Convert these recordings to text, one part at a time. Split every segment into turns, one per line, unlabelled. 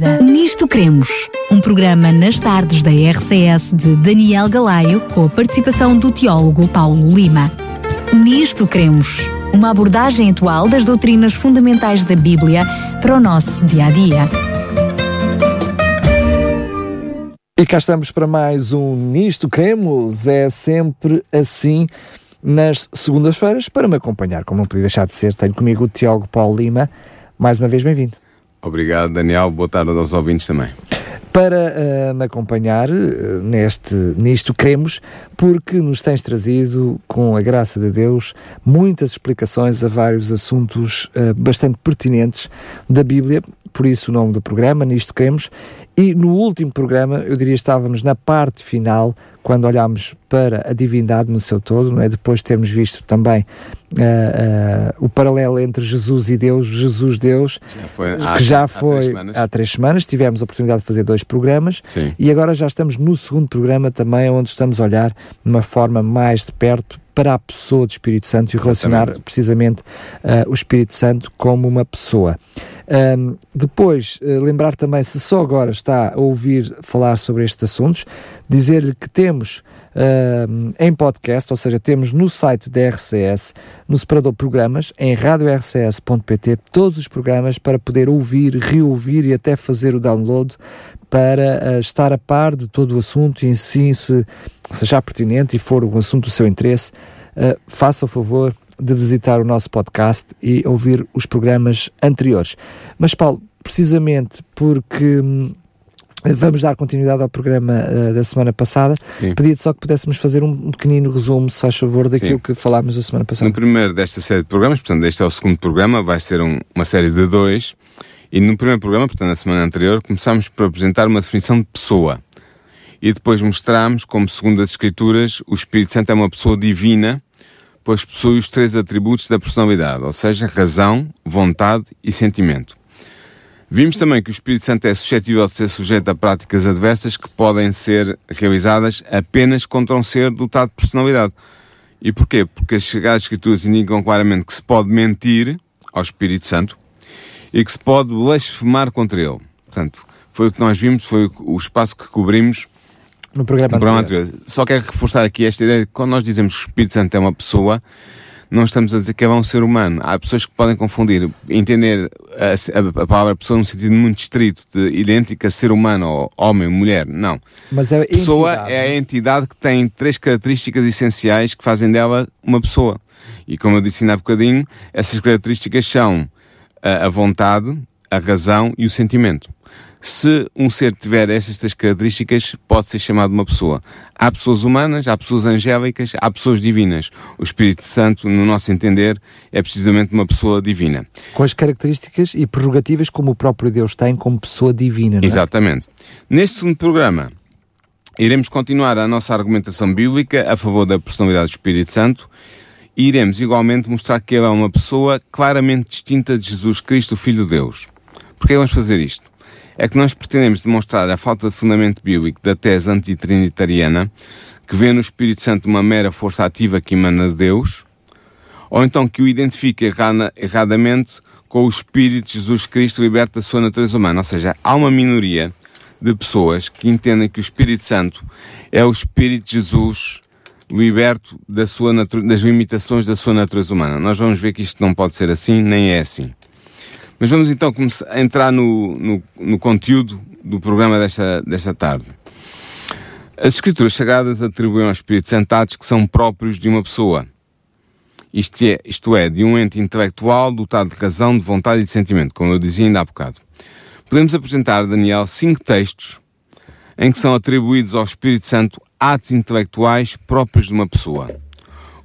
Nisto Cremos, um programa nas tardes da RCS de Daniel Galaio, com a participação do teólogo Paulo Lima. Nisto Cremos, uma abordagem atual das doutrinas fundamentais da Bíblia para o nosso dia a dia.
E cá estamos para mais um Nisto Cremos. É sempre assim nas segundas-feiras para me acompanhar, como não podia deixar de ser. Tenho comigo o teólogo Paulo Lima. Mais uma vez, bem-vindo.
Obrigado, Daniel. Boa tarde aos ouvintes também.
Para uh, me acompanhar uh, neste, nisto, queremos, porque nos tens trazido, com a graça de Deus, muitas explicações a vários assuntos uh, bastante pertinentes da Bíblia, por isso o nome do programa, Nisto Queremos, e no último programa, eu diria, estávamos na parte final, quando olhámos para a divindade no seu todo, não é? depois de termos visto também uh, uh, o paralelo entre Jesus e Deus, Jesus Deus,
já foi,
que
há,
já
há
há três semanas, tivemos a oportunidade de fazer dois programas,
Sim.
e agora já estamos no segundo programa também, onde estamos a olhar de uma forma mais de perto para a pessoa do Espírito Santo e relacionar
Exatamente.
precisamente uh, o Espírito Santo como uma pessoa. Um, depois, uh, lembrar também, se só agora está a ouvir falar sobre estes assuntos, dizer-lhe que temos em podcast, ou seja, temos no site da RCS, no separador programas, em radiorcs.pt, todos os programas para poder ouvir, reouvir e até fazer o download para uh, estar a par de todo o assunto e se, se achar pertinente e for um assunto do seu interesse, uh, faça o favor de visitar o nosso podcast e ouvir os programas anteriores. Mas, Paulo, precisamente porque hum, vamos dar continuidade ao programa uh, da semana passada,
Sim.
pedia-te só que pudéssemos fazer um, pequenino resumo, se faz favor, daquilo
Sim.
que falámos da semana passada.
No primeiro desta série de programas, portanto, este é o segundo programa, vai ser um- uma série de dois. E no primeiro programa, portanto, na semana anterior, começámos por apresentar uma definição de pessoa. E depois mostramos como, segundo as Escrituras, o Espírito Santo é uma pessoa divina, pois possui os três atributos da personalidade, ou seja, razão, vontade e sentimento. Vimos também que o Espírito Santo é suscetível de ser sujeito a práticas adversas que podem ser realizadas apenas contra um ser dotado de personalidade. E porquê? Porque as Sagradas Escrituras indicam claramente que se pode mentir ao Espírito Santo e que se pode blasfemar contra ele. Portanto, foi o que nós vimos, foi o- o espaço que cobrimos
No programa,
no programa
anterior.
anterior. Só quero reforçar aqui esta ideia de que quando nós dizemos que o Espírito Santo é uma pessoa, não estamos a dizer que é um ser humano. Há pessoas que podem confundir, entender a, a- a palavra pessoa num sentido muito estrito, de idêntica a ser humano, ou homem, mulher. Não.
Mas é a
Pessoa
entidade,
é a entidade que tem três características essenciais que fazem dela uma pessoa. E como eu disse ainda há bocadinho, essas características são a, a vontade, a razão e o sentimento. Se um ser tiver estas três características, pode ser chamado uma pessoa. Há pessoas humanas, há pessoas angélicas, há pessoas divinas. O Espírito Santo, no nosso entender, é precisamente uma pessoa divina.
com as características e prerrogativas como o próprio Deus tem como pessoa divina. não é?
Exatamente. Neste segundo programa, iremos continuar a nossa argumentação bíblica a favor da personalidade do Espírito Santo e iremos igualmente mostrar que ele é uma pessoa claramente distinta de Jesus Cristo, o Filho de Deus. Porquê vamos fazer isto? É que nós pretendemos demonstrar a falta de fundamento bíblico da tese antitrinitariana, que vê no Espírito Santo uma mera força ativa que emana de Deus, ou então que o identifica errada- erradamente com o Espírito de Jesus Cristo liberto da sua natureza humana. Ou seja, há uma minoria de pessoas que entendem que o Espírito Santo é o Espírito de Jesus liberto da sua das limitações da sua natureza humana. Nós vamos ver que isto não pode ser assim, nem é assim. Mas vamos então começar entrar no, no, no conteúdo do programa desta, desta tarde. As Escrituras Sagradas atribuem ao Espírito Santo atos que são próprios de uma pessoa. Isto é, isto é, de um ente intelectual dotado de razão, de vontade e de sentimento, como eu dizia ainda há bocado. Podemos apresentar, Daniel, cinco textos em que são atribuídos ao Espírito Santo atos intelectuais próprios de uma pessoa.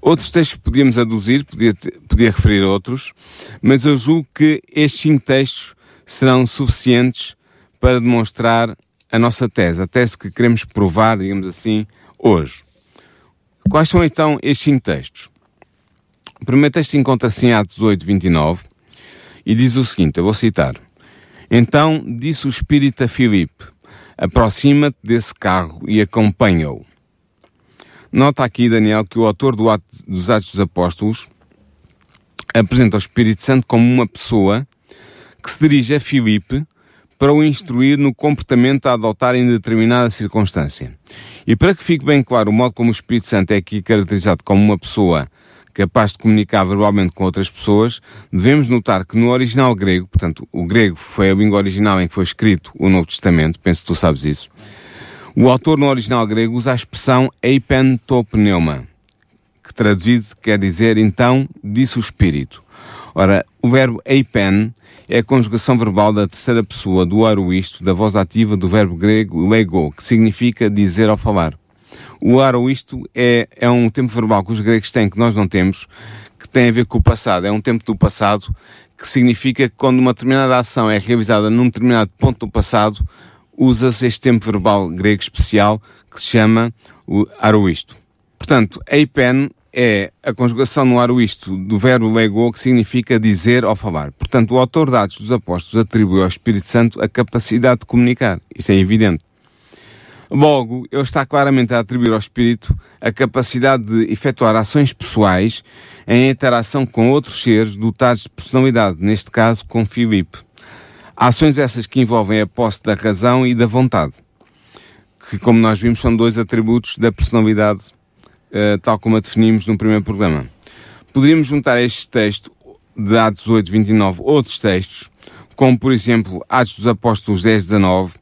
Outros textos podíamos aduzir, podia, podia referir outros, mas eu julgo que estes cinco textos serão suficientes para demonstrar a nossa tese, a tese que queremos provar, digamos assim, hoje. Quais são então estes cinco textos? O primeiro texto encontra-se em Atos 8, 29 e diz o seguinte, eu vou citar. Então disse o Espírito a Filipe, aproxima-te desse carro e acompanha-o. Nota aqui, Daniel, que o autor do ato, dos Atos dos Apóstolos apresenta o Espírito Santo como uma pessoa que se dirige a Filipe para o instruir no comportamento a adotar em determinada circunstância. E para que fique bem claro o modo como o Espírito Santo é aqui caracterizado como uma pessoa capaz de comunicar verbalmente com outras pessoas, devemos notar que no original grego, portanto, o grego foi a língua original em que foi escrito o Novo Testamento, penso que tu sabes isso, o autor no original grego usa a expressão eipentopneuma, que traduzido quer dizer então, disse o Espírito. Ora, o verbo eipen é a conjugação verbal da terceira pessoa do aroisto da voz ativa do verbo grego lego, que significa dizer ou falar. O aroisto é, é um tempo verbal que os gregos têm que nós não temos, que tem a ver com o passado. É um tempo do passado que significa que quando uma determinada ação é realizada num determinado ponto do passado, usa-se este tempo verbal grego especial que se chama o aroisto. Portanto, eipen é a conjugação no aroisto do verbo lego, que significa dizer ou falar. Portanto, o autor de Atos dos Apóstolos atribui ao Espírito Santo a capacidade de comunicar. Isso é evidente. Logo, ele está claramente a atribuir ao Espírito a capacidade de efetuar ações pessoais em interação com outros seres dotados de personalidade, neste caso com Filipe. Ações essas que envolvem a posse da razão e da vontade, que, como nós vimos, são dois atributos da personalidade, uh, tal como a definimos no primeiro programa. Poderíamos juntar este texto de Atos 8, 29 outros textos, como por exemplo Atos dos Apóstolos 10, 19,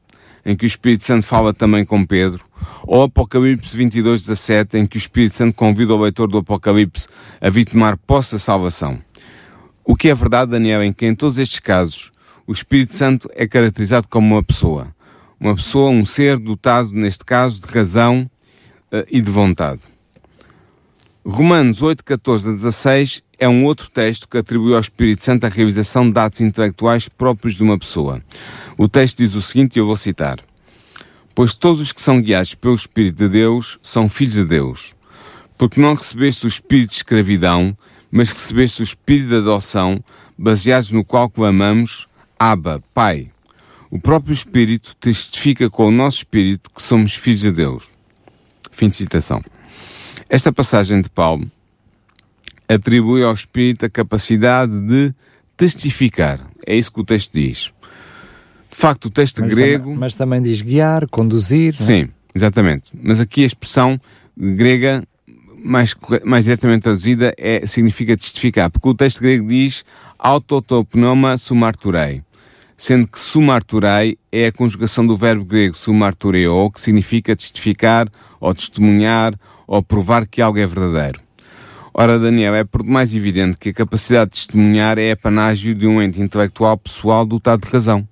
em que o Espírito Santo fala também com Pedro, ou Apocalipse 22, 17, em que o Espírito Santo convida o leitor do Apocalipse a vir tomar posse da salvação. O que é verdade, Daniel, é que em todos estes casos, o Espírito Santo é caracterizado como uma pessoa. Uma pessoa, um ser dotado, neste caso, de razão uh, e de vontade. Romanos 8, 14 a 16 é um outro texto que atribui ao Espírito Santo a realização de dados intelectuais próprios de uma pessoa. O texto diz o seguinte, e eu vou citar. Pois todos os que são guiados pelo Espírito de Deus são filhos de Deus. Porque não recebeste o Espírito de escravidão, mas recebeste o Espírito de adoção, baseados no qual clamamos, Abba, Pai. O próprio Espírito testifica com o nosso Espírito que somos filhos de Deus. Fim de citação. Esta passagem de Paulo atribui ao Espírito a capacidade de testificar. É isso que o texto diz. De facto, o texto
mas
grego.
Também, mas também diz guiar, conduzir.
É? Sim, exatamente. Mas aqui a expressão grega mais, mais diretamente traduzida é, significa testificar, porque o texto grego diz autotopnoma sumarturei, sendo que sumarturei é a conjugação do verbo grego sumartureo, que significa testificar, ou testemunhar, ou provar que algo é verdadeiro. Ora, Daniel, é por demais evidente que a capacidade de testemunhar é apanágio de um ente intelectual pessoal dotado de razão.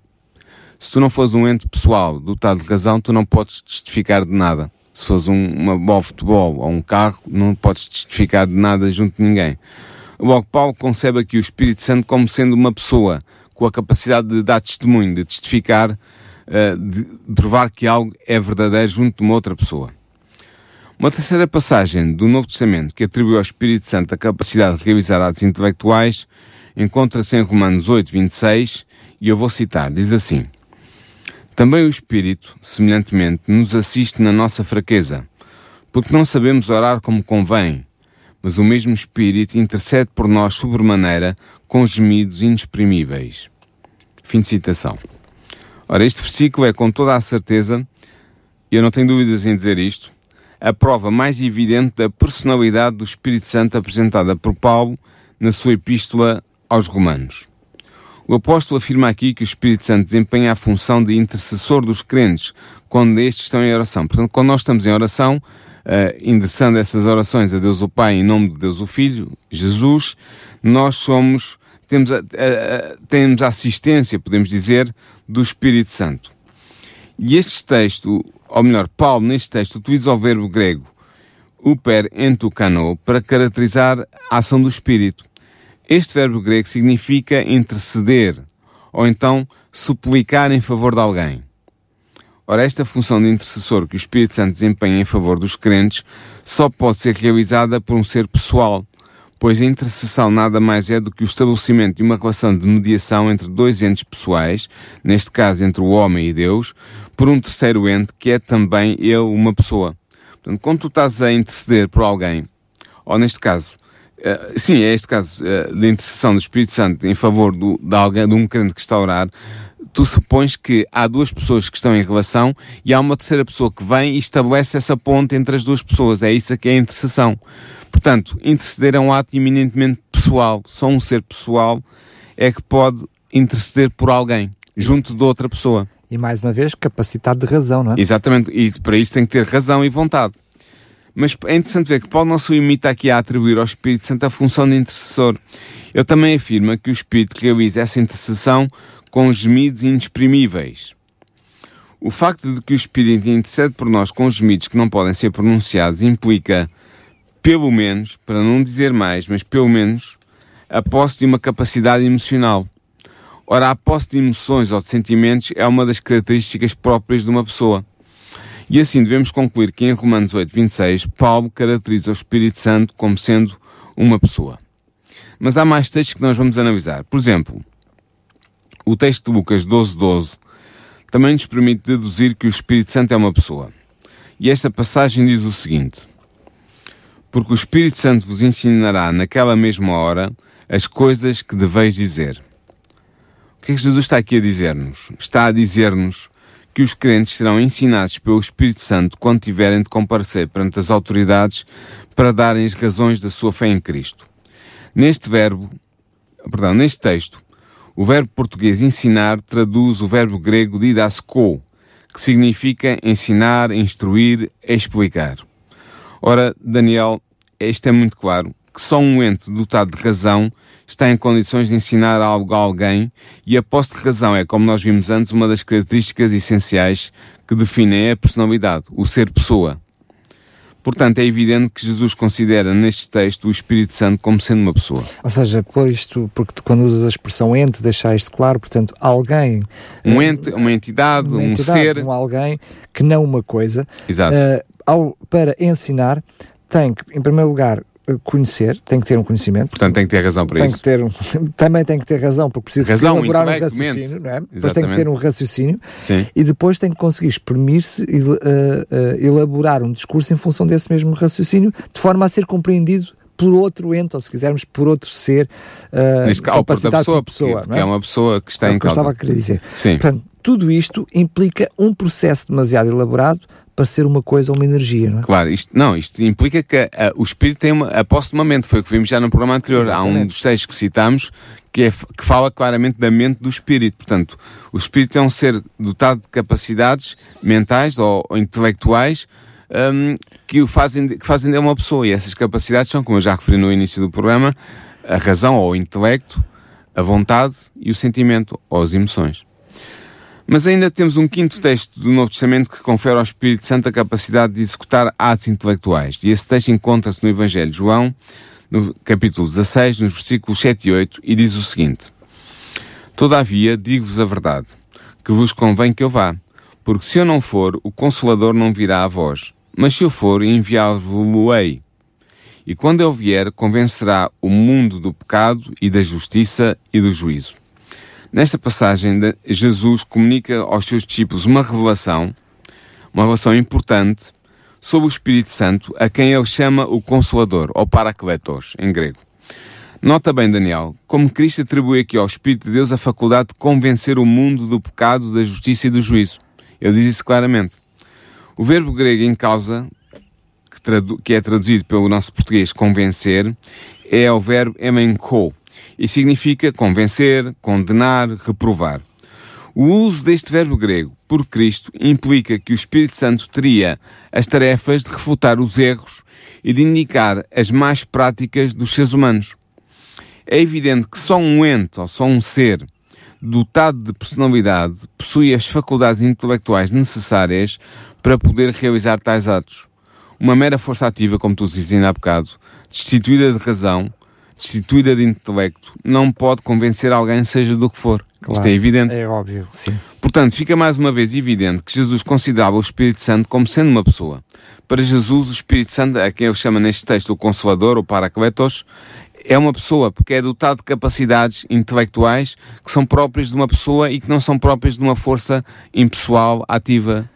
Se tu não fores um ente pessoal dotado de razão, tu não podes testificar de nada. Se fores um, uma bola de futebol ou um carro, não podes testificar de nada junto de ninguém. Logo, Paulo concebe aqui o Espírito Santo como sendo uma pessoa com a capacidade de dar testemunho, de testificar, uh, de provar que algo é verdadeiro junto de uma outra pessoa. Uma terceira passagem do Novo Testamento que atribui ao Espírito Santo a capacidade de realizar atos intelectuais encontra-se em Romanos 8, 26, e eu vou citar, diz assim: Também o Espírito, semelhantemente, nos assiste na nossa fraqueza, porque não sabemos orar como convém, mas o mesmo Espírito intercede por nós sobremaneira com gemidos inexprimíveis. Fim de citação. Ora, este versículo é com toda a certeza, e eu não tenho dúvidas em dizer isto, a prova mais evidente da personalidade do Espírito Santo apresentada por Paulo na sua epístola aos Romanos. O apóstolo afirma aqui que o Espírito Santo desempenha a função de intercessor dos crentes quando estes estão em oração. Portanto, quando nós estamos em oração, uh, endereçando essas orações a Deus o Pai em nome de Deus o Filho, Jesus, nós somos, temos a, a, a, temos a assistência, podemos dizer, do Espírito Santo. E este texto, ou melhor, Paulo neste texto utiliza o verbo grego uper entukano para caracterizar a ação do Espírito. Este verbo grego significa interceder, ou então suplicar em favor de alguém. Ora, esta função de intercessor que o Espírito Santo desempenha em favor dos crentes só pode ser realizada por um ser pessoal, pois a intercessão nada mais é do que o estabelecimento de uma relação de mediação entre dois entes pessoais, neste caso entre o homem e Deus, por um terceiro ente que é também ele uma pessoa. Portanto, quando tu estás a interceder por alguém, ou neste caso, Uh, sim, é este caso uh, de intercessão do Espírito Santo em favor do, de, alguém, de um crente que está a orar. Tu supões que há duas pessoas que estão em relação e há uma terceira pessoa que vem e estabelece essa ponte entre as duas pessoas. É isso que é a intercessão. Portanto, interceder é um ato eminentemente pessoal. Só um ser pessoal é que pode interceder por alguém, junto de outra pessoa.
E mais uma vez, capacidade de razão, não é?
Exatamente. E para isso tem que ter razão e vontade. Mas é interessante ver que Paulo não se limita aqui a atribuir ao Espírito Santo a função de intercessor. Ele também afirma que o Espírito realiza essa intercessão com gemidos inexprimíveis. O facto de que o Espírito intercede por nós com gemidos que não podem ser pronunciados implica, pelo menos, para não dizer mais, mas pelo menos, a posse de uma capacidade emocional. Ora, a posse de emoções ou de sentimentos é uma das características próprias de uma pessoa. E assim devemos concluir que em Romanos 8, 26, Paulo caracteriza o Espírito Santo como sendo uma pessoa. Mas há mais textos que nós vamos analisar. Por exemplo, o texto de Lucas 12, 12 também nos permite deduzir que o Espírito Santo é uma pessoa. E esta passagem diz o seguinte: Porque o Espírito Santo vos ensinará naquela mesma hora as coisas que deveis dizer. O que é que Jesus está aqui a dizer-nos? Está a dizer-nos que os crentes serão ensinados pelo Espírito Santo quando tiverem de comparecer perante as autoridades para darem as razões da sua fé em Cristo. Neste verbo, perdão, neste texto, o verbo português ensinar traduz o verbo grego didasko, que significa ensinar, instruir, explicar. Ora, Daniel, isto é muito claro, que só um ente dotado de razão está em condições de ensinar algo a alguém e a posse de razão é, como nós vimos antes, uma das características essenciais que definem a personalidade, o ser pessoa. Portanto, é evidente que Jesus considera neste texto o Espírito Santo como sendo uma pessoa.
Ou seja, pois tu, porque tu, quando usas a expressão ente, deixaste claro, portanto, alguém.
Um eh, ente, uma entidade, uma um entidade, ser.
Um alguém que não uma coisa.
Exato. Uh,
ao, para ensinar, tem que, em primeiro lugar, conhecer, tem que ter um conhecimento.
Portanto, tem que ter razão para
tem
isso.
Que ter também tem que ter razão, porque precisa
razão,
elaborar um raciocínio, não é? Depois tem que ter um raciocínio
Sim.
e depois tem que conseguir exprimir-se e uh, uh, elaborar um discurso em função desse mesmo raciocínio, de forma a ser compreendido por outro ente, ou se quisermos, por outro ser.
Uh, Neste caso, da pessoa, pessoa porque, é? é? uma pessoa que está
é
em causa.
Que eu estava a querer dizer.
Sim.
Portanto, tudo isto implica um processo demasiado elaborado para ser uma coisa ou uma energia, não é?
Claro, isto, não, isto implica que a, o espírito tem uma, a posse de uma mente, foi o que vimos já no programa anterior. Exatamente. Há um dos textos que citamos que, é, que fala claramente da mente do espírito. Portanto, o espírito é um ser dotado de capacidades mentais ou, ou intelectuais um, que o fazem, que fazem dele uma pessoa. E essas capacidades são, como eu já referi no início do programa, a razão ou o intelecto, a vontade e o sentimento ou as emoções. Mas ainda temos um quinto texto do Novo Testamento que confere ao Espírito Santo a capacidade de executar atos intelectuais. E esse texto encontra-se no Evangelho de João, no capítulo 16, nos versículos 7 e 8, e diz o seguinte: Todavia, digo-vos a verdade, que vos convém que eu vá, porque se eu não for, o Consolador não virá a vós, mas se eu for, enviá-lo-ei. E quando eu vier, convencerá o mundo do pecado e da justiça e do juízo. Nesta passagem, Jesus comunica aos seus discípulos uma revelação, uma revelação importante, sobre o Espírito Santo, a quem ele chama o Consolador, ou Paracletos, em grego. Nota bem, Daniel, como Cristo atribui aqui ao Espírito de Deus a faculdade de convencer o mundo do pecado, da justiça e do juízo. Ele diz isso claramente. O verbo grego em causa, que, que é traduzido pelo nosso português convencer, é o verbo emenko, e significa convencer, condenar, reprovar. O uso deste verbo grego por Cristo implica que o Espírito Santo teria as tarefas de refutar os erros e de indicar as más práticas dos seres humanos. É evidente que só um ente ou só um ser dotado de personalidade possui as faculdades intelectuais necessárias para poder realizar tais atos. Uma mera força ativa, como tu dizes ainda há bocado, destituída de razão, destituída de intelecto, não pode convencer alguém, seja do que for. Claro, Isto é evidente.
É óbvio, sim.
Portanto, fica mais uma vez evidente que Jesus considerava o Espírito Santo como sendo uma pessoa. Para Jesus, o Espírito Santo, a quem ele chama neste texto o Consolador, o Paracletos, é uma pessoa, porque é dotado de capacidades intelectuais que são próprias de uma pessoa e que não são próprias de uma força impessoal, ativa,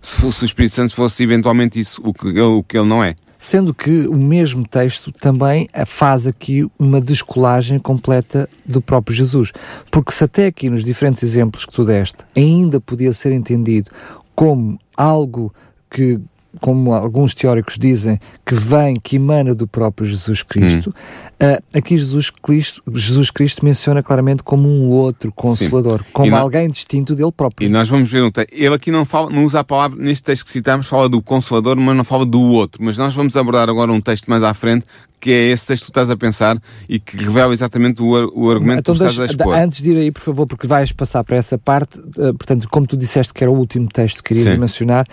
se, fosse o Espírito Santo fosse eventualmente isso, o que, ele, o que ele não é.
Sendo que o mesmo texto também faz aqui uma descolagem completa do próprio Jesus. Porque se até aqui nos diferentes exemplos que tu deste ainda podia ser entendido como algo que como alguns teóricos dizem, que vem, que emana do próprio Jesus Cristo, hum. uh, aqui Jesus Cristo, Jesus Cristo menciona claramente como um outro consolador, Sim. como alguém distinto dele próprio.
E nós vamos ver um texto. Ele aqui não, fala, não usa a palavra, neste texto que citamos, fala do consolador, mas não fala do outro. Mas nós vamos abordar agora um texto mais à frente que é esse texto que tu estás a pensar e que revela exatamente o, o argumento então, que tu estás a expor.
Antes de ir aí, por favor, porque vais passar para essa parte, uh, portanto, como tu disseste que era o último texto que querias Sim. mencionar,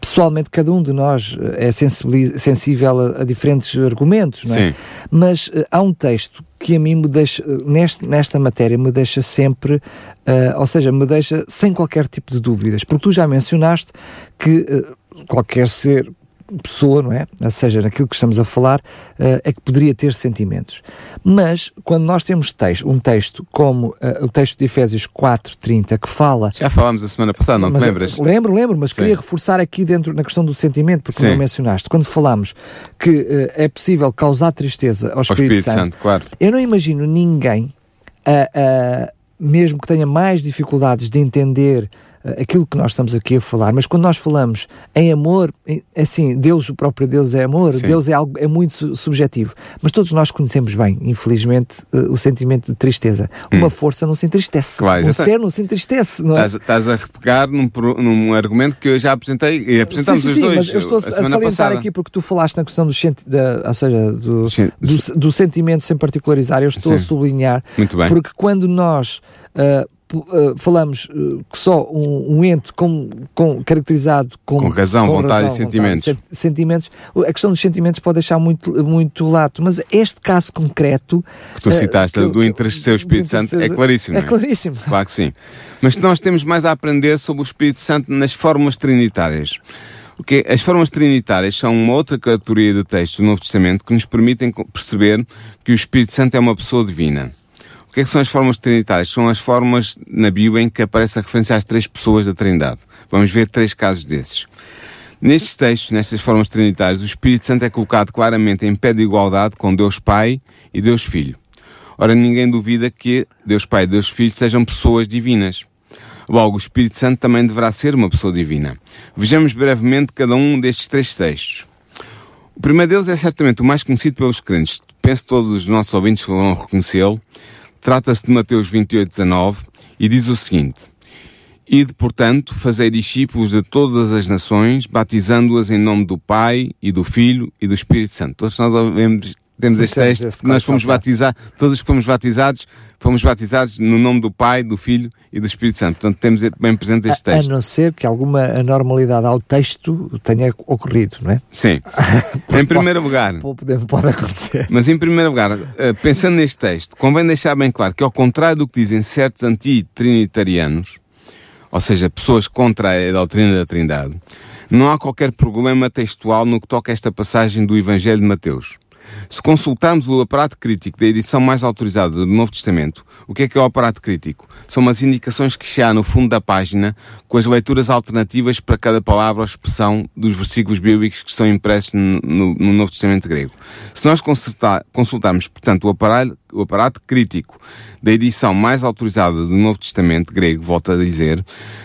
pessoalmente cada um de nós eh, é sensível a, a, diferentes argumentos, não é? Sim. Mas uh, há um texto que a mim me deixa, neste, nesta matéria, me deixa sempre, uh, ou seja, me deixa sem qualquer tipo de dúvidas, porque tu já mencionaste que qualquer ser pessoa, não é? Ou seja, naquilo que estamos a falar, uh, é que poderia ter sentimentos. Mas, quando nós temos texto, um texto como uh, o texto de Efésios 4.30, que fala...
Já falámos a semana passada, não te lembras?
Lembro, lembro, mas Sim. queria reforçar aqui dentro, na questão do sentimento, porque Sim. não mencionaste. Quando falamos que uh, é possível causar tristeza ao Espírito, ao Espírito Santo, Santo,
claro.
eu não imagino ninguém, mesmo que tenha mais dificuldades de entender aquilo que nós estamos aqui a falar, mas quando nós falamos em amor, assim, Deus, o próprio Deus é amor, Sim. Deus é algo é muito subjetivo, mas todos nós conhecemos bem, infelizmente, uh, o sentimento de tristeza. Hum. Uma força não se entristece, claro, um ser não se entristece. Não é?
estás, a pegar num, num, argumento que eu já apresentei e apresentámos
sim,
sim, os dois.
Mas eu estou a, a salientar passada. aqui porque tu falaste na questão do, da, ou seja, do, do, do, sentimento sem particularizar, eu estou a sublinhar,
Muito bem.
porque quando nós uh, Uh, falamos uh, que só um, um ente com, com, caracterizado com,
com razão, com vontade razão, e sentimentos. Vontade,
sentimentos. A questão dos sentimentos pode deixar muito, muito lato, mas este caso concreto.
Que tu citaste, uh, do entristecer o Espírito Santo, é claríssimo.
É, é claríssimo.
Claro que sim. Mas nós temos mais a aprender sobre o Espírito Santo nas formas trinitárias. Porque as formas trinitárias são uma outra categoria de textos do Novo Testamento que nos permitem perceber que o Espírito Santo é uma pessoa divina que, é que são as formas trinitárias? São as formas na Bíblia em que aparece a referência às três pessoas da Trindade. Vamos ver três casos desses. Nestes textos, nestas formas trinitárias, o Espírito Santo é colocado claramente em pé de igualdade com Deus Pai e Deus Filho. Ora, ninguém duvida que Deus Pai e Deus Filho sejam pessoas divinas. Logo, o Espírito Santo também deverá ser uma pessoa divina. Vejamos brevemente cada um destes três textos. O primeiro deles é certamente o mais conhecido pelos crentes. Penso que todos os nossos ouvintes vão reconhecê-lo. Trata-se de Mateus 28, 19 e diz o seguinte: Ide, portanto, fazei discípulos de todas as nações, batizando-as em nome do Pai e do Filho e do Espírito Santo. Todos nós ouvimos temos este texto, que nós fomos batizados, todos que fomos batizados, fomos batizados no nome do Pai, do Filho e do Espírito Santo. Portanto, temos bem presente este texto.
A, a não ser que alguma anormalidade ao texto tenha ocorrido, não é?
Sim. em primeiro lugar.
Pode, pode acontecer.
Mas em primeiro lugar, eh, pensando neste texto, convém deixar bem claro que ao contrário do que dizem certos anti-trinitarianos, ou seja, pessoas contra a doutrina da Trindade, não há qualquer problema textual no que toca a esta passagem do Evangelho de Mateus. Se consultarmos o aparato crítico da edição mais autorizada do Novo Testamento, o que é que é o aparato crítico? São umas indicações que há no fundo da página com as leituras alternativas para cada palavra ou expressão dos versículos bíblicos que estão impressos no, no Novo Testamento grego. Se nós consultarmos, portanto, o aparato, o aparato crítico da edição mais autorizada do Novo Testamento grego, volto a dizer,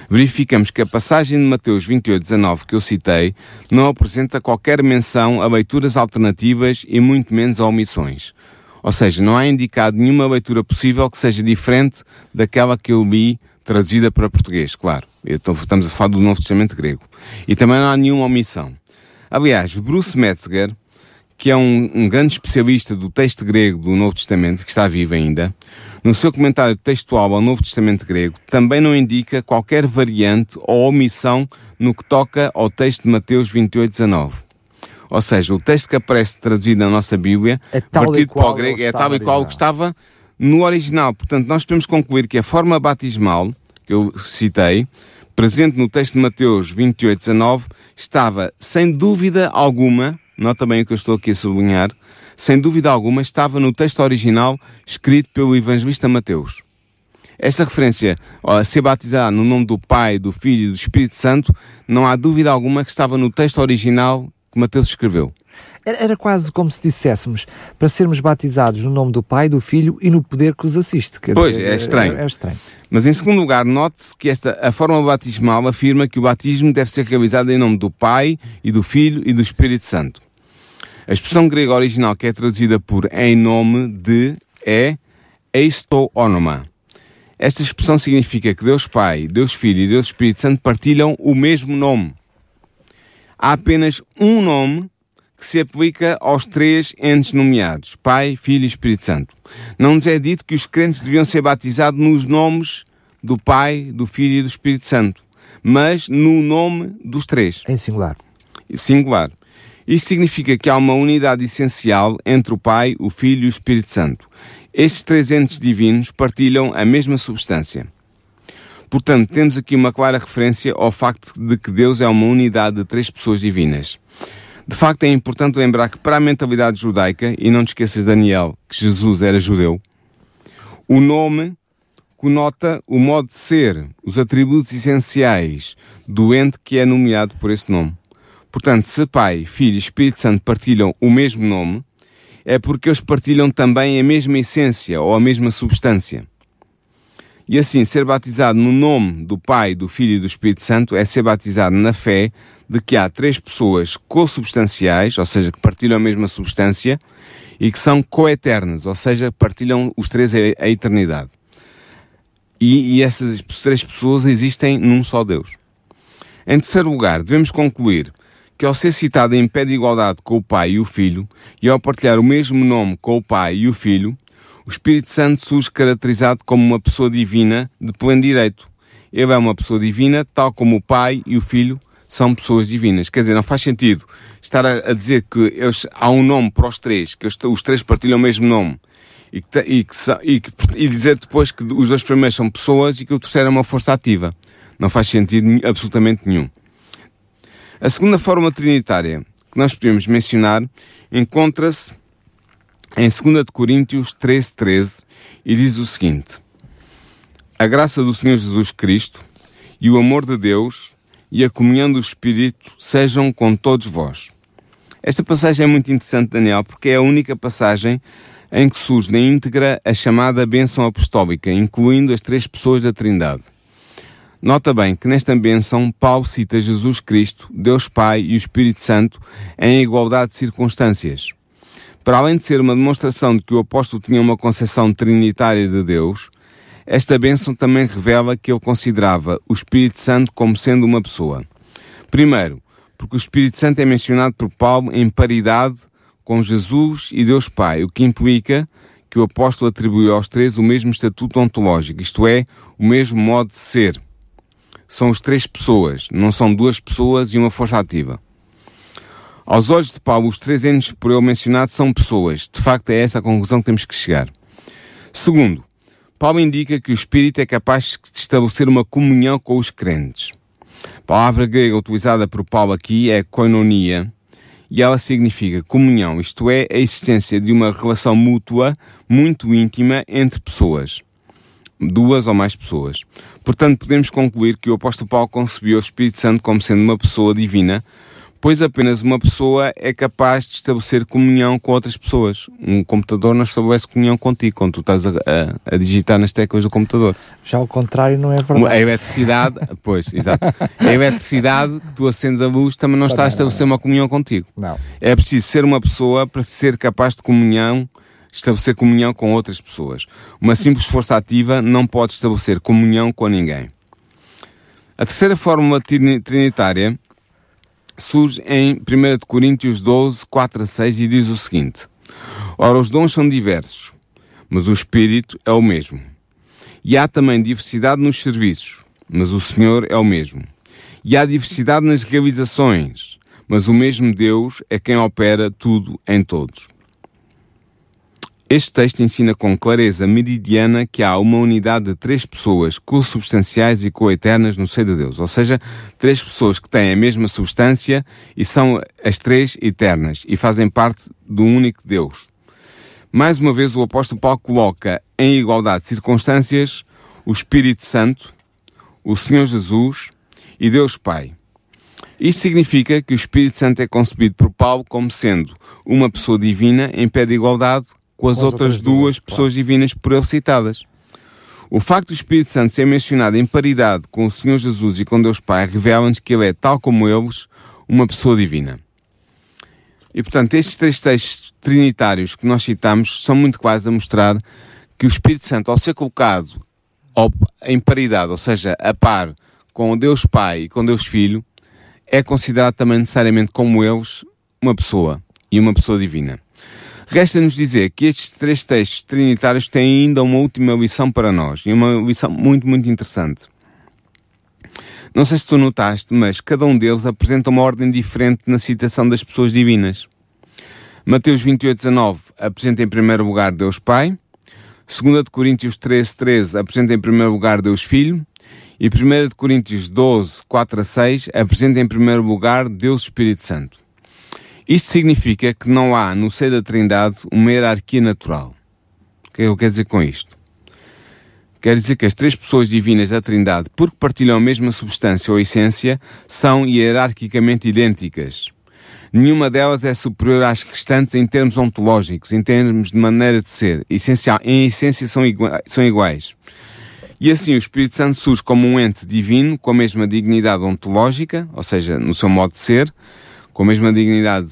verificamos que a passagem de Mateus 28, 19 que eu citei não apresenta qualquer menção a leituras alternativas e muito menos a omissões. Ou seja, não há indicado nenhuma leitura possível que seja diferente daquela que eu li traduzida para português, claro. Estamos a falar do Novo Testamento grego. E também não há nenhuma omissão. Aliás, Bruce Metzger, que é um, um, grande especialista do texto grego do Novo Testamento, que está vivo ainda, no seu comentário textual ao Novo Testamento grego, também não indica qualquer variante ou omissão no que toca ao texto de Mateus 28, 19. Ou seja, o texto que aparece traduzido na nossa Bíblia,
é
partido para o grego, é tal e qual o que estava no original. Portanto, nós podemos concluir que a forma batismal, que eu citei, presente no texto de Mateus 28, 19, estava, sem dúvida alguma, nota bem o que eu estou aqui a sublinhar, sem dúvida alguma estava no texto original escrito pelo evangelista Mateus. Esta referência a ser batizado no nome do Pai, do Filho e do Espírito Santo, não há dúvida alguma que estava no texto original que Mateus escreveu.
Era, quase como se disséssemos para sermos batizados no nome do Pai, do Filho e no poder que os assiste.
Pois, é estranho. É, é, estranho. Mas em segundo lugar, note-se que esta, a forma batismal afirma que o batismo deve ser realizado em nome do Pai e do Filho e do Espírito Santo. A expressão grega original que é traduzida por em nome de é eisto onoma. Esta expressão significa que Deus Pai, Deus Filho e Deus Espírito Santo partilham o mesmo nome. Há apenas um nome que se aplica aos três entes nomeados, Pai, Filho e Espírito Santo. Não nos é dito que os crentes deviam ser batizados nos nomes do Pai, do Filho e do Espírito Santo, mas no nome dos três.
Em singular.
Singular. Isto significa que há uma unidade essencial entre o Pai, o Filho e o Espírito Santo. Estes três entes divinos partilham a mesma substância. Portanto, temos aqui uma clara referência ao facto de que Deus é uma unidade de três pessoas divinas. De facto, é importante lembrar que para a mentalidade judaica, e não te esqueças, Daniel, que Jesus era judeu, o nome conota o modo de ser, os atributos essenciais do ente que é nomeado por esse nome. Portanto, se Pai, Filho e Espírito Santo partilham o mesmo nome, é porque eles partilham também a mesma essência ou a mesma substância. E assim, ser batizado no nome do Pai, do Filho e do Espírito Santo é ser batizado na fé de que há três pessoas co-substanciais, ou seja, que partilham a mesma substância, e que são coeternas, ou seja, partilham os três a eternidade. E, e essas três pessoas existem num só Deus. Em terceiro lugar, devemos concluir que ao ser citado em pé de igualdade com o Pai e o Filho, e ao partilhar o mesmo nome com o Pai e o Filho, o Espírito Santo surge caracterizado como uma pessoa divina de pleno direito. Ele é uma pessoa divina, tal como o Pai e o Filho são pessoas divinas. Quer dizer, não faz sentido estar a, dizer que eles, há um nome para os três, que os três partilham o mesmo nome, e, que, e, que, e, e dizer depois que os dois primeiros são pessoas e que o terceiro é uma força ativa. Não faz sentido absolutamente nenhum. A segunda forma trinitária que nós podemos mencionar encontra-se em 2 Coríntios 13, 13 e diz o seguinte: A graça do Senhor Jesus Cristo e o amor de Deus e a comunhão do Espírito sejam com todos vós. Esta passagem é muito interessante, Daniel, porque é a única passagem em que surge na íntegra a chamada bênção apostólica, incluindo as três pessoas da Trindade. Nota bem que nesta benção Paulo cita Jesus Cristo, Deus Pai e o Espírito Santo em igualdade de circunstâncias. Para além de ser uma demonstração de que o apóstolo tinha uma concepção trinitária de Deus, esta bênção também revela que ele considerava o Espírito Santo como sendo uma pessoa. Primeiro, porque o Espírito Santo é mencionado por Paulo em paridade com Jesus e Deus Pai, o que implica que o apóstolo atribuiu aos três o mesmo estatuto ontológico, isto é, o mesmo modo de ser são os três pessoas, não são duas pessoas e uma força ativa. Aos olhos de Paulo, os três entes por ele mencionados são pessoas. De facto, é essa a conclusão que temos que chegar. Segundo, Paulo indica que o Espírito é capaz de estabelecer uma comunhão com os crentes. A palavra grega utilizada por Paulo aqui é koinonia, e ela significa comunhão, isto é, a existência de uma relação mútua muito íntima entre pessoas duas ou mais pessoas. Portanto, podemos concluir que o apóstolo Paulo concebeu o Espírito Santo como sendo uma pessoa divina, pois apenas uma pessoa é capaz de estabelecer comunhão com outras pessoas. Um computador não estabelece comunhão contigo quando tu estás a, a, a digitar nas teclas do computador.
Já o contrário não é verdade.
A eletricidade, pois, exato. A eletricidade que tu acendes a luz também não está a estabelecer uma comunhão contigo.
Não.
É preciso ser uma pessoa para ser capaz de comunhão estabelecer comunhão com outras pessoas. Uma simples força ativa não pode estabelecer comunhão com ninguém. A terceira fórmula trinitária surge em 1 Coríntios 12, 4 a 6 e diz o seguinte: Ora, os dons são diversos, mas o Espírito é o mesmo. E há também diversidade nos serviços, mas o Senhor é o mesmo. E há diversidade nas realizações, mas o mesmo Deus é quem opera tudo em todos. Este texto ensina com clareza meridiana que há uma unidade de três pessoas consubstanciais e coeternas no seio de Deus, ou seja, três pessoas que têm a mesma substância e são as três eternas e fazem parte do único Deus. Mais uma vez, o apóstolo Paulo coloca em igualdade de circunstâncias o Espírito Santo, o Senhor Jesus e Deus Pai. Isto significa que o Espírito Santo é concebido por Paulo como sendo uma pessoa divina em pé de igualdade com as, com as outras, outras, duas pessoas claro. divinas por ele citadas. O facto do Espírito Santo ser mencionado em paridade com o Senhor Jesus e com Deus Pai revela-nos que ele é, tal como eles, uma pessoa divina. E portanto, estes três textos trinitários que nós citamos são muito quase a mostrar que o Espírito Santo, ao ser colocado em paridade, ou seja, a par com Deus Pai e com Deus Filho, é considerado também necessariamente como eles uma pessoa e uma pessoa divina. Resta-nos dizer que estes três textos trinitários têm ainda uma última lição para nós, e uma lição muito, muito interessante. Não sei se tu notaste, mas cada um deles apresenta uma ordem diferente na citação das pessoas divinas. Mateus 28, 19 apresenta em primeiro lugar Deus Pai, 2 Coríntios 13, 13 apresenta em primeiro lugar Deus Filho, e 1 Coríntios 12, 4 a 6 apresenta em primeiro lugar Deus Espírito Santo. Isto significa que não há no seio da Trindade uma hierarquia natural. O que é eu quero dizer com isto? Quer dizer que as três pessoas divinas da Trindade, porque partilham a mesma substância ou essência, são hierarquicamente idênticas. Nenhuma delas é superior às restantes em termos ontológicos, em termos de maneira de ser. Essencial, em essência são, são iguais. E assim o Espírito Santo surge como um ente divino com a mesma dignidade ontológica, ou seja, no seu modo de ser, com a mesma dignidade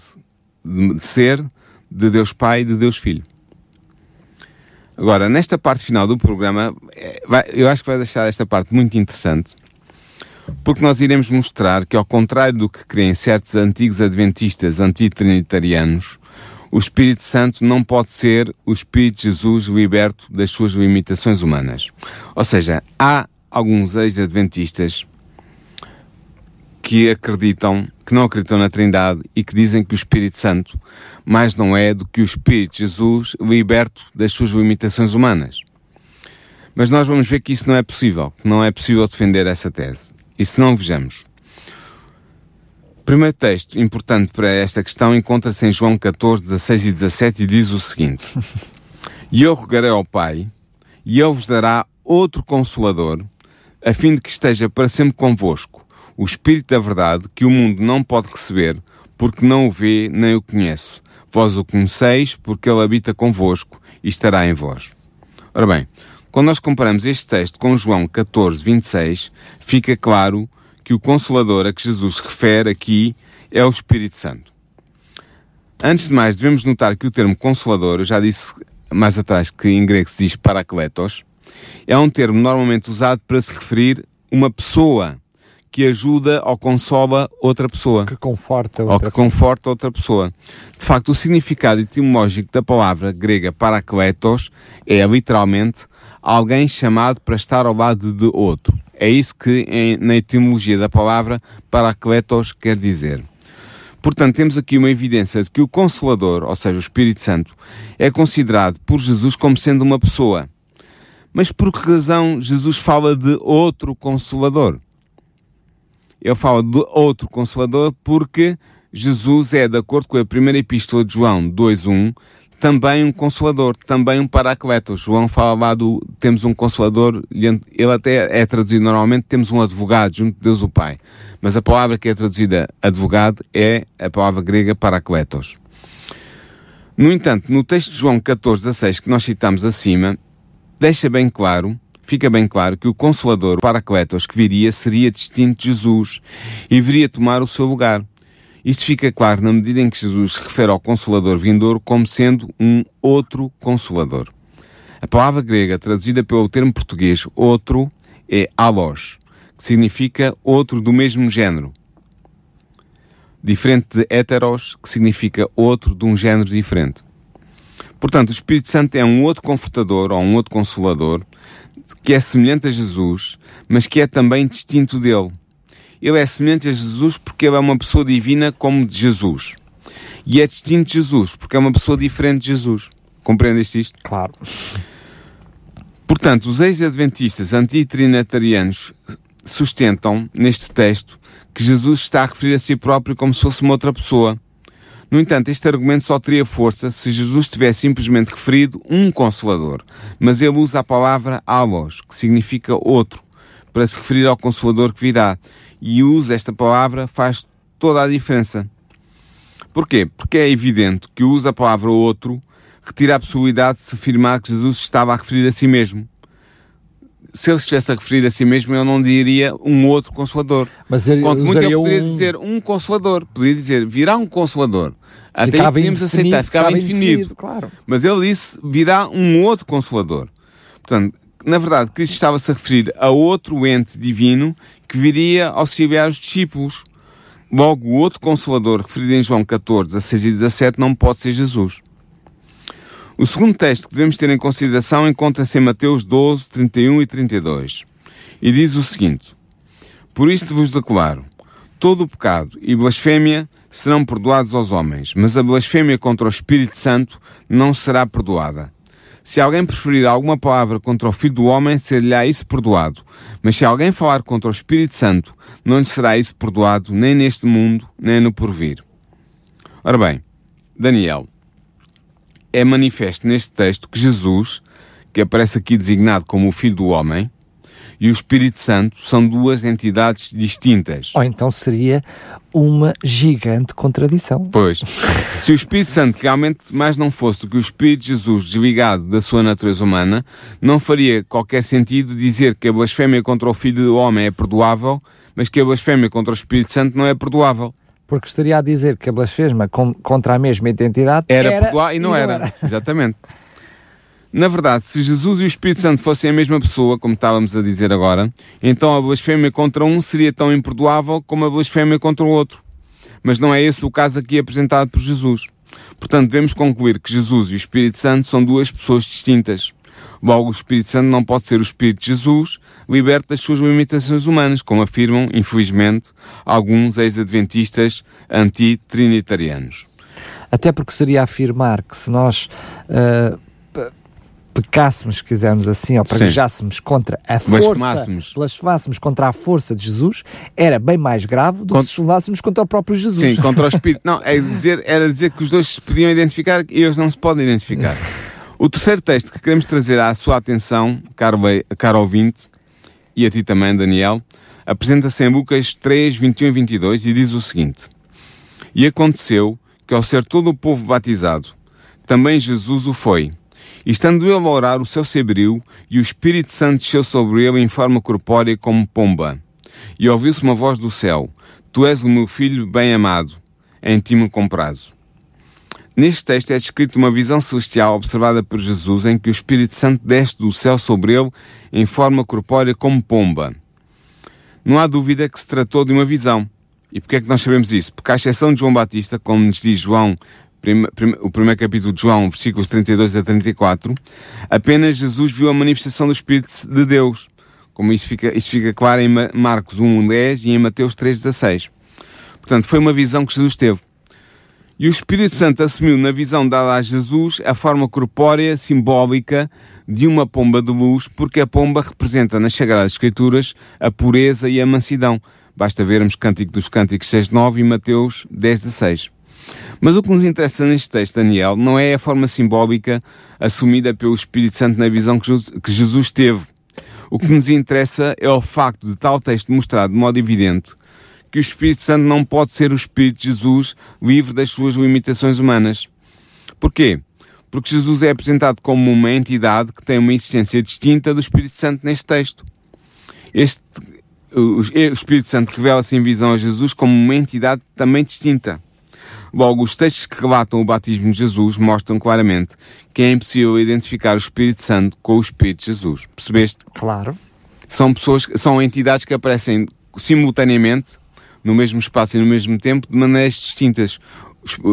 de ser de Deus Pai e de Deus Filho. Agora, nesta parte final do programa, é, eu acho que vai deixar esta parte muito interessante, porque nós iremos mostrar que, ao contrário do que creem certos antigos adventistas antitrinitarianos, o Espírito Santo não pode ser o Espírito de Jesus liberto das suas limitações humanas. Ou seja, há alguns ex-adventistas que acreditam, que não acreditam na Trindade e que dizem que o Espírito Santo mais não é do que o Espírito Jesus liberto das suas limitações humanas. Mas nós vamos ver que isso não é possível, que não é possível defender essa tese. E se não vejamos, primeiro texto importante para esta questão encontra-se em João 14, 16 e 17 e diz o seguinte: E eu rogarei ao Pai, e ele vos dará outro consolador, a fim de que esteja para sempre convosco, o Espírito da Verdade, que o mundo não pode receber, porque não o vê nem o conhece. Vós o conheceis, porque ele habita convosco e estará em vós. Ora bem, quando nós comparamos este texto com João 14, 26, fica claro que o Consolador a que Jesus refere aqui é o Espírito Santo. Antes de mais, devemos notar que o termo Consolador, eu já disse mais atrás que em grego se diz Parakletos, é um termo normalmente usado para se referir uma pessoa que ajuda ou consola outra pessoa.
Que conforta outra
ou que
pessoa.
conforta outra pessoa. De facto, o significado etimológico da palavra grega parakletos é literalmente alguém chamado para estar ao lado de outro. É isso que em, na etimologia da palavra paracletos quer dizer. Portanto, temos aqui uma evidência de que o Consolador, ou seja, o Espírito Santo, é considerado por Jesus como sendo uma pessoa. Mas por que razão Jesus fala de outro Consolador? Ele fala de outro Consolador porque Jesus é, de acordo com a primeira epístola de João 2.1, também um consolador, também um paracletos. João fala lá do, temos um consolador, ele até é traduzido normalmente, temos um advogado junto de Deus o Pai. Mas a palavra que é traduzida advogado é a palavra grega paracletos. No entanto, no texto de João 14, 16, que nós citamos acima, deixa bem claro, fica bem claro que o consolador, o paracletos que viria, seria distinto de Jesus e viria tomar o seu lugar. Isto fica claro na medida em que Jesus se refere ao Consolador vindouro como sendo um outro Consolador. A palavra grega traduzida pelo termo português outro é alos, que significa outro do mesmo género. Diferente de heteros, que significa outro de um género diferente. Portanto, o Espírito Santo é um outro confortador ou um outro consolador que é semelhante a Jesus, mas que é também distinto dele ele é semelhante a Jesus porque ele é uma pessoa divina como de Jesus. E é distinto de Jesus porque é uma pessoa diferente de Jesus. Compreendeste isto?
Claro.
Portanto, os ex-adventistas antitrinitarianos sustentam neste texto que Jesus está a referir a si próprio como se fosse uma outra pessoa. No entanto, este argumento só teria força se Jesus tivesse simplesmente referido um consolador, mas ele usa a palavra alos, que significa outro, para se referir ao consolador que virá e usa esta palavra faz toda a diferença. Porquê? Porque é evidente que o uso da palavra outro retira a possibilidade de se afirmar que Jesus estava a referir a si mesmo. Se ele estivesse a referir a si mesmo, eu não diria um outro consolador.
Mas ele
Quanto muito eu poderia
um...
dizer um consolador. Poderia dizer, virá um consolador. Até aí
Ficava
podíamos
indefinido,
aceitar, ficava,
ficava
indefinido.
indefinido, claro.
Mas ele disse, virá um outro consolador. Portanto, na verdade, Cristo estava-se a referir a outro ente divino que viria auxiliar os discípulos. Logo, o outro consolador referido em João 14, 16 e 17 não pode ser Jesus. O segundo texto que devemos ter em consideração encontra-se em Mateus 12, 31 e 32. E diz o seguinte: Por isto vos declaro: todo o pecado e blasfémia serão perdoados aos homens, mas a blasfémia contra o Espírito Santo não será perdoada. Se alguém preferir alguma palavra contra o Filho do Homem, ser-lhe-á isso perdoado. Mas se alguém falar contra o Espírito Santo, não lhe será isso perdoado, nem neste mundo, nem no porvir. Ora bem, Daniel, é manifesto neste texto que Jesus, que aparece aqui designado como o Filho do Homem, e o Espírito Santo são duas entidades distintas.
Ou então seria uma gigante contradição.
Pois, se o Espírito Santo realmente mais não fosse do que o Espírito de Jesus desligado da sua natureza humana, não faria qualquer sentido dizer que a blasfémia contra o Filho do Homem é perdoável, mas que a blasfémia contra o Espírito Santo não é perdoável.
Porque estaria a dizer que a blasfema contra a mesma identidade
Era, perdoável e não, era. Exatamente. Na verdade, se Jesus e o Espírito Santo fossem a mesma pessoa, como estávamos a dizer agora, então a blasfémia contra um seria tão imperdoável como a blasfémia contra o outro. Mas não é esse o caso aqui apresentado por Jesus. Portanto, devemos concluir que Jesus e o Espírito Santo são duas pessoas distintas. Logo, o Espírito Santo não pode ser o Espírito de Jesus, liberto das suas limitações humanas, como afirmam, infelizmente, alguns ex-adventistas anti-trinitarianos.
Até porque seria afirmar que se nós uh, pecássemos, se quisermos assim, ou praguejássemos contra a força,
Blasfemássemos.
contra a força de Jesus, era bem mais grave do
Contra-
que se blasfemássemos contra o próprio Jesus.
Sim, contra o Espírito. Não, é dizer, era dizer que os dois se podiam identificar e eles não se podem identificar. O terceiro texto que queremos trazer à sua atenção, caro, caro ouvinte, e a ti também, Daniel, apresenta-se em Lucas 3, 21 e 22 e diz o seguinte: E aconteceu que, ao ser todo o povo batizado, também Jesus o foi. E estando ele a orar, o céu se abriu e o Espírito Santo desceu sobre ele em forma corpórea como pomba. E ouviu-se uma voz do céu: Tu és o meu filho bem amado, em ti me comprazo. Neste texto é descrito uma visão celestial observada por Jesus em que o Espírito Santo desce do céu sobre ele em forma corpórea como pomba. Não há dúvida que se tratou de uma visão. E porquê é que nós sabemos isso? Porque, à exceção de João Batista, como nos diz João, o primeiro capítulo de João, versículos 32 a 34, apenas Jesus viu a manifestação do Espírito de Deus. Como isso fica, isso fica claro em Ma- Marcos 1, 10 e em Mateus 3, 16. Portanto, foi uma visão que Jesus teve. E o Espírito Santo assumiu na visão dada a Jesus a forma corpórea simbólica de uma pomba de luz, porque a pomba representa nas Sagradas Escrituras a pureza e a mansidão. Basta vermos Cântico dos Cânticos 6.9 e Mateus 10.16. Mas o que nos interessa neste texto, Daniel, não é a forma simbólica assumida pelo Espírito Santo na visão que Jesus- teve. O que nos interessa é o facto de tal texto mostrar de modo evidente que o Espírito Santo não pode ser o Espírito de Jesus livre das suas limitações humanas. Porquê? Porque Jesus é apresentado como uma entidade que tem uma existência distinta do Espírito Santo neste texto. Este, o Espírito Santo revela-se em visão a Jesus como uma entidade também distinta. Logo, os textos que relatam o batismo de Jesus mostram claramente que é impossível identificar o Espírito Santo com o Espírito de Jesus. Percebeste?
Claro.
são pessoas, são entidades que aparecem simultaneamente no mesmo espaço e no mesmo tempo de maneiras distintas.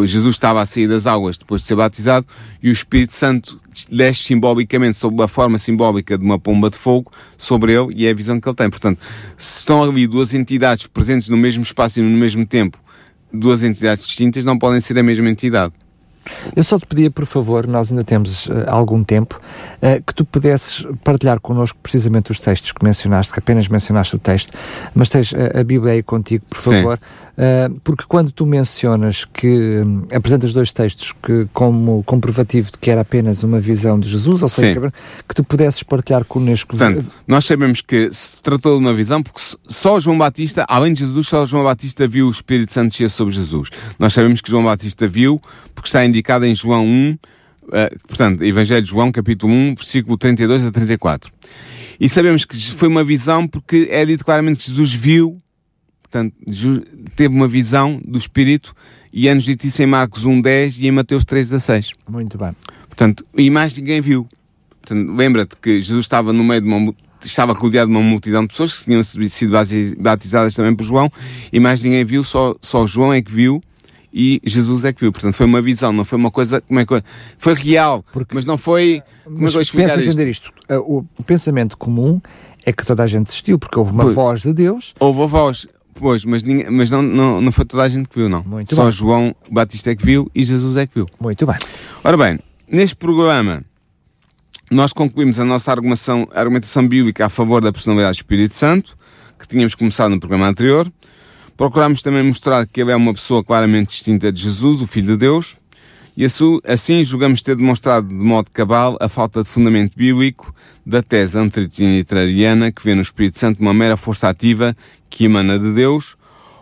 Jesus estava a sair das águas depois de ser batizado e o Espírito Santo desce simbolicamente sob a forma simbólica de uma pomba de fogo sobre ele e é a visão que ele tem. Portanto, se estão ali duas entidades presentes no mesmo espaço e no mesmo tempo, duas entidades distintas não podem ser a mesma entidade.
Eu só te pedia, por favor, nós ainda temos eh, algum tempo, eh, que tu pudesses partilhar connosco precisamente os textos que mencionaste, que apenas mencionaste o texto, mas tens eh, a Bíblia aí contigo, por
Sim.
favor, Uh, porque quando tu mencionas que um, apresentas dois textos que, como comprovativo de que era apenas uma visão de Jesus, ou seja, que, que, tu pudesses partilhar connosco.
Portanto, nós sabemos que se tratou de uma visão, porque só João Batista, além de Jesus, só João Batista viu o Espírito Santo descer sobre Jesus. Nós sabemos que João Batista viu, porque está indicado em João 1, uh, portanto, Evangelho de João, capítulo 1, versículo 32 a 34. E sabemos que foi uma visão porque é dito claramente que Jesus viu, portanto, teve uma visão do Espírito e é-nos dito isso em Marcos 1.10 e em Mateus 3.16.
Muito bem.
Portanto, e mais ninguém viu. Portanto, lembra-te que Jesus estava no meio de uma estava rodeado de uma multidão de pessoas que tinham sido batizadas também por João e mais ninguém viu, só, só João é que viu e Jesus é que viu. Portanto, foi uma visão, não foi uma coisa. Como é que, foi real, Porque, mas não foi. Como
mas
é que eu explicar
entender isto? O pensamento comum é que toda a gente assistiu, porque houve uma pois, voz de Deus.
Houve a voz, pois, mas, ninguém, mas não, não, não foi toda a gente que viu, não. Muito Só bem. João Batista é que viu e Jesus é que viu.
Muito bem.
Ora bem, neste programa nós concluímos a nossa argumentação, a argumentação bíblica a favor da personalidade do Espírito Santo, que tínhamos começado no programa anterior. Procuramos também mostrar que ele é uma pessoa claramente distinta de Jesus, o Filho de Deus, e assim julgamos ter demonstrado de modo cabal a falta de fundamento bíblico da tese antitrinitariana que vê no Espírito Santo uma mera força ativa que emana de Deus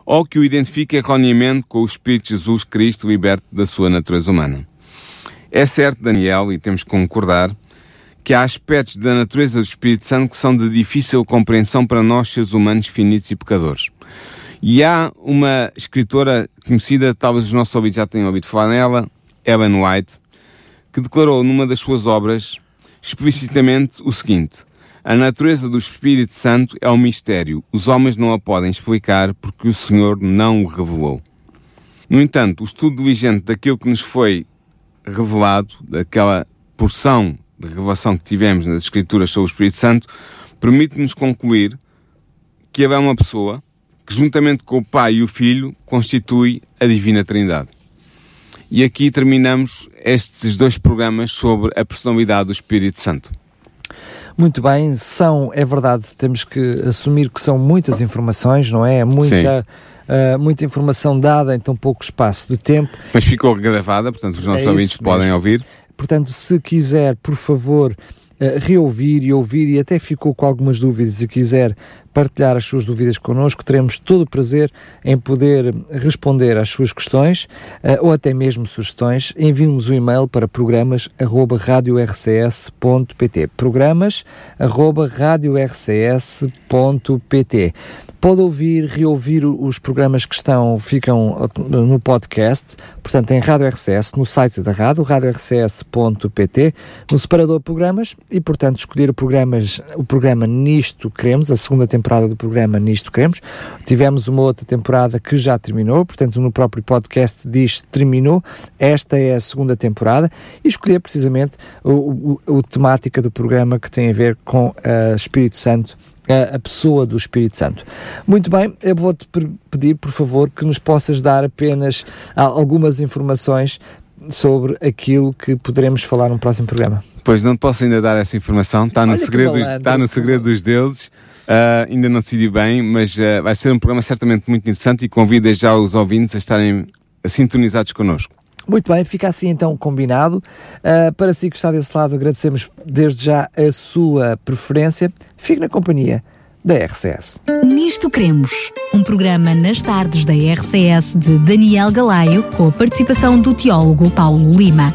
ou que o identifica erroneamente com o Espírito Jesus Cristo liberto da sua natureza humana. É certo, Daniel, e temos que concordar, que há aspectos da natureza do Espírito Santo que são de difícil compreensão para nós, seres humanos finitos e pecadores. E há uma escritora conhecida, talvez os nossos ouvintes já tenham ouvido falar nela, Ellen White, que declarou numa das suas obras explicitamente o seguinte: A natureza do Espírito Santo é um mistério. Os homens não a podem explicar porque o Senhor não o revelou. No entanto, o estudo diligente daquilo que nos foi revelado, daquela porção de revelação que tivemos nas Escrituras sobre o Espírito Santo, permite-nos concluir que ele é uma pessoa que juntamente com o Pai e o Filho constitui a Divina Trindade. E aqui terminamos estes dois programas sobre a personalidade do Espírito Santo.
Muito bem, são, é verdade, temos que assumir que são muitas informações, não é? Muita, uh, muita informação dada em tão pouco espaço de tempo.
Mas ficou gravada, portanto os nossos é ouvintes podem ouvir.
Portanto, se quiser, por favor, Uh, reouvir e ouvir e até ficou com algumas dúvidas e quiser partilhar as suas dúvidas connosco, teremos todo o prazer em poder responder às suas questões uh, ou até mesmo sugestões. Envie-nos um e-mail para programas.radiorcs.pt programas.radiorcs.pt Pode ouvir, reouvir os programas que estão, ficam no podcast, portanto em Rádio RCS, no site da rádio, radiorcs.pt, no separador programas e, portanto, escolher o, programas, o programa Nisto Queremos, a segunda temporada temporada do programa Nisto Queremos. Tivemos uma outra temporada que já terminou, portanto, no próprio podcast diz terminou. Esta é a segunda temporada e escolher precisamente o, o, a temática do programa que tem a ver com uh, Espírito Santo a, pessoa do Espírito Santo. Muito bem, eu vou-te pedir, por favor, que nos possas dar apenas algumas informações sobre aquilo que poderemos falar no próximo programa.
Pois não posso ainda dar essa informação, está no, segredo, está no segredo dos deuses. Uh, ainda não decidi bem, mas uh, vai ser um programa certamente muito interessante e convido já os ouvintes a estarem sintonizados connosco.
Muito bem, fica assim então combinado. Uh, para si que está desse lado, agradecemos desde já a sua preferência. Fique na companhia da RCS.
Nisto Cremos, um programa nas tardes da RCS de Daniel Galaio, com a participação do teólogo Paulo Lima.